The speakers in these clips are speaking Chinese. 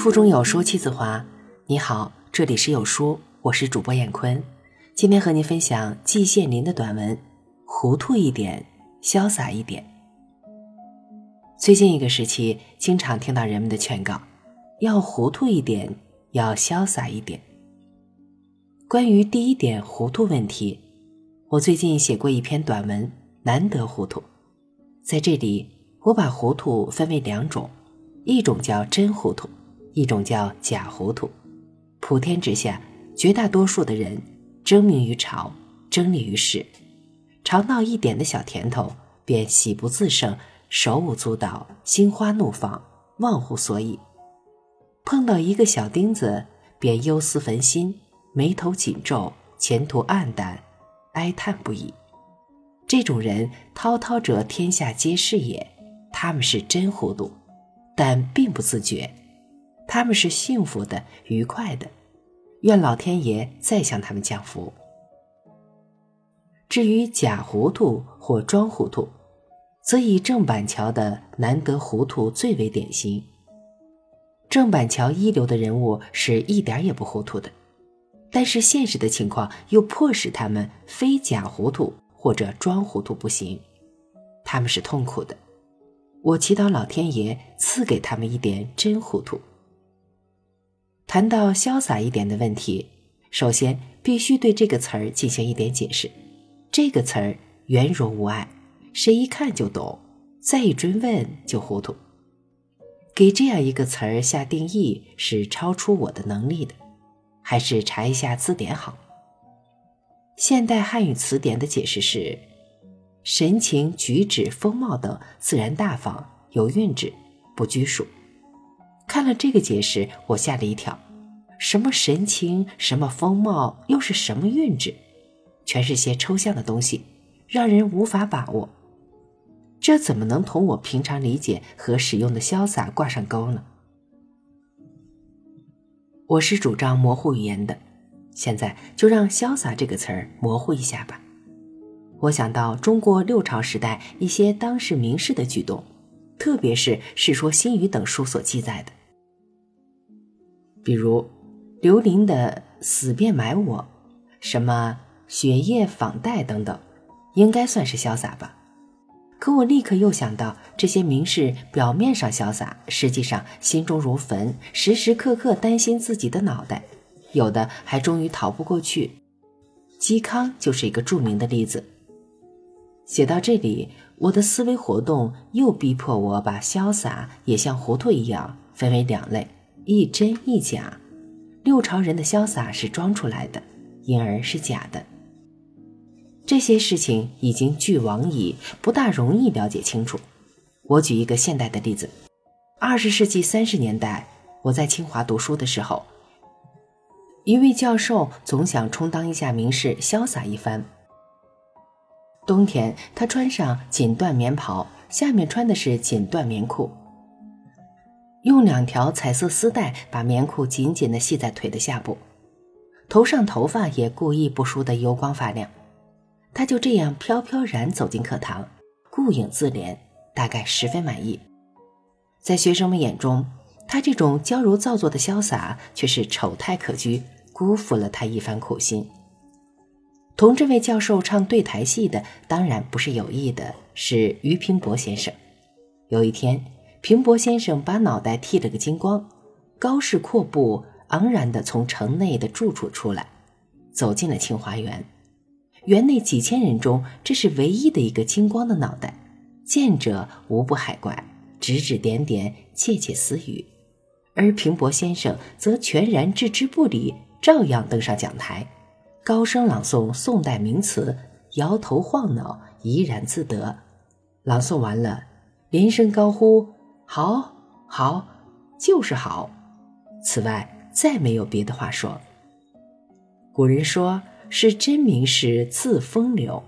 腹中有书气自华。你好，这里是有书，我是主播闫坤。今天和您分享季羡林的短文《糊涂一点，潇洒一点》。最近一个时期，经常听到人们的劝告，要糊涂一点，要潇洒一点。关于第一点糊涂问题，我最近写过一篇短文《难得糊涂》。在这里，我把糊涂分为两种，一种叫真糊涂，一种叫假糊涂。普天之下，绝大多数的人争名于朝，争利于世，尝到一点的小甜头，便喜不自胜，手舞足蹈，心花怒放，忘乎所以；碰到一个小钉子，便忧思焚心。眉头紧皱，前途黯淡，哀叹不已。这种人，滔滔者天下皆是也。他们是真糊涂，但并不自觉。他们是幸福的、愉快的。愿老天爷再向他们降福。至于假糊涂或装糊涂，则以郑板桥的难得糊涂最为典型。郑板桥一流的人物是一点也不糊涂的。但是现实的情况又迫使他们非假糊涂或者装糊涂不行，他们是痛苦的。我祈祷老天爷赐给他们一点真糊涂。谈到潇洒一点的问题，首先必须对这个词儿进行一点解释。这个词儿圆融无碍，谁一看就懂，再一追问就糊涂。给这样一个词儿下定义是超出我的能力的。还是查一下字典好。现代汉语词典的解释是：神情、举止、风貌等自然大方，有韵致，不拘束。看了这个解释，我吓了一跳。什么神情，什么风貌，又是什么韵致？全是些抽象的东西，让人无法把握。这怎么能同我平常理解和使用的潇洒挂上钩呢？我是主张模糊语言的，现在就让“潇洒”这个词儿模糊一下吧。我想到中国六朝时代一些当时名士的举动，特别是《世说新语》等书所记载的，比如刘伶的“死便埋我”，什么“雪夜访戴”等等，应该算是潇洒吧。可我立刻又想到，这些名士表面上潇洒，实际上心中如焚，时时刻刻担心自己的脑袋，有的还终于逃不过去。嵇康就是一个著名的例子。写到这里，我的思维活动又逼迫我把潇洒也像糊涂一样分为两类：一真一假。六朝人的潇洒是装出来的，因而是假的。这些事情已经俱往矣，不大容易了解清楚。我举一个现代的例子：二十世纪三十年代，我在清华读书的时候，一位教授总想充当一下名士，潇洒一番。冬天，他穿上锦缎棉袍，下面穿的是锦缎棉裤，用两条彩色丝带把棉裤紧紧地系在腿的下部，头上头发也故意不梳得油光发亮。他就这样飘飘然走进课堂，顾影自怜，大概十分满意。在学生们眼中，他这种娇柔造作的潇洒却是丑态可掬，辜负了他一番苦心。同这位教授唱对台戏的，当然不是有意的，是俞平伯先生。有一天，平伯先生把脑袋剃了个精光，高士阔步，昂然地从城内的住处出来，走进了清华园。园内几千人中，这是唯一的一个金光的脑袋，见者无不海怪，指指点点，窃窃私语。而平伯先生则全然置之不理，照样登上讲台，高声朗诵宋代名词，摇头晃脑，怡然自得。朗诵完了，连声高呼：“好，好，就是好。”此外，再没有别的话说。古人说。是真名士自风流，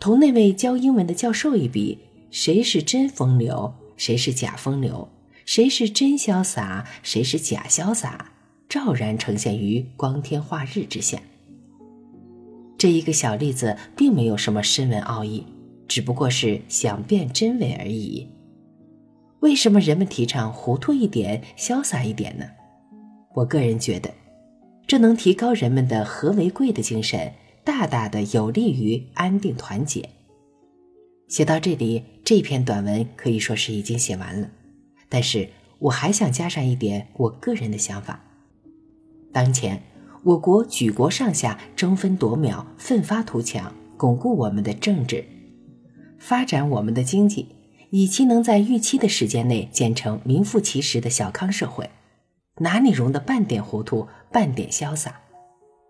同那位教英文的教授一比，谁是真风流，谁是假风流，谁是真潇洒，谁是假潇洒，照然呈现于光天化日之下。这一个小例子并没有什么深文奥义，只不过是想辨真伪而已。为什么人们提倡糊涂一点、潇洒一点呢？我个人觉得，这能提高人们的和为贵的精神，大大的有利于安定团结。写到这里，这篇短文可以说是已经写完了，但是我还想加上一点我个人的想法。当前，我国举国上下争分夺秒、奋发图强，巩固我们的政治，发展我们的经济。以期能在预期的时间内建成名副其实的小康社会，哪里容得半点糊涂、半点潇洒？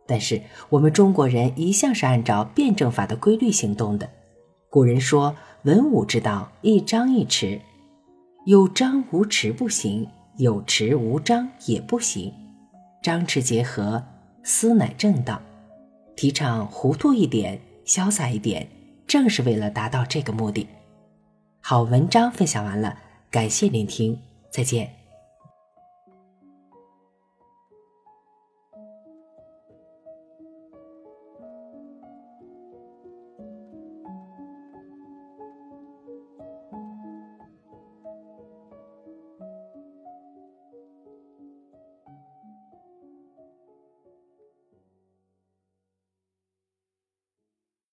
但是我们中国人一向是按照辩证法的规律行动的。古人说：“文武之道，一张一弛，有张无弛不行，有弛无张也不行。张弛结合，斯乃正道。”提倡糊涂一点、潇洒一点，正是为了达到这个目的。好，文章分享完了，感谢聆听，再见。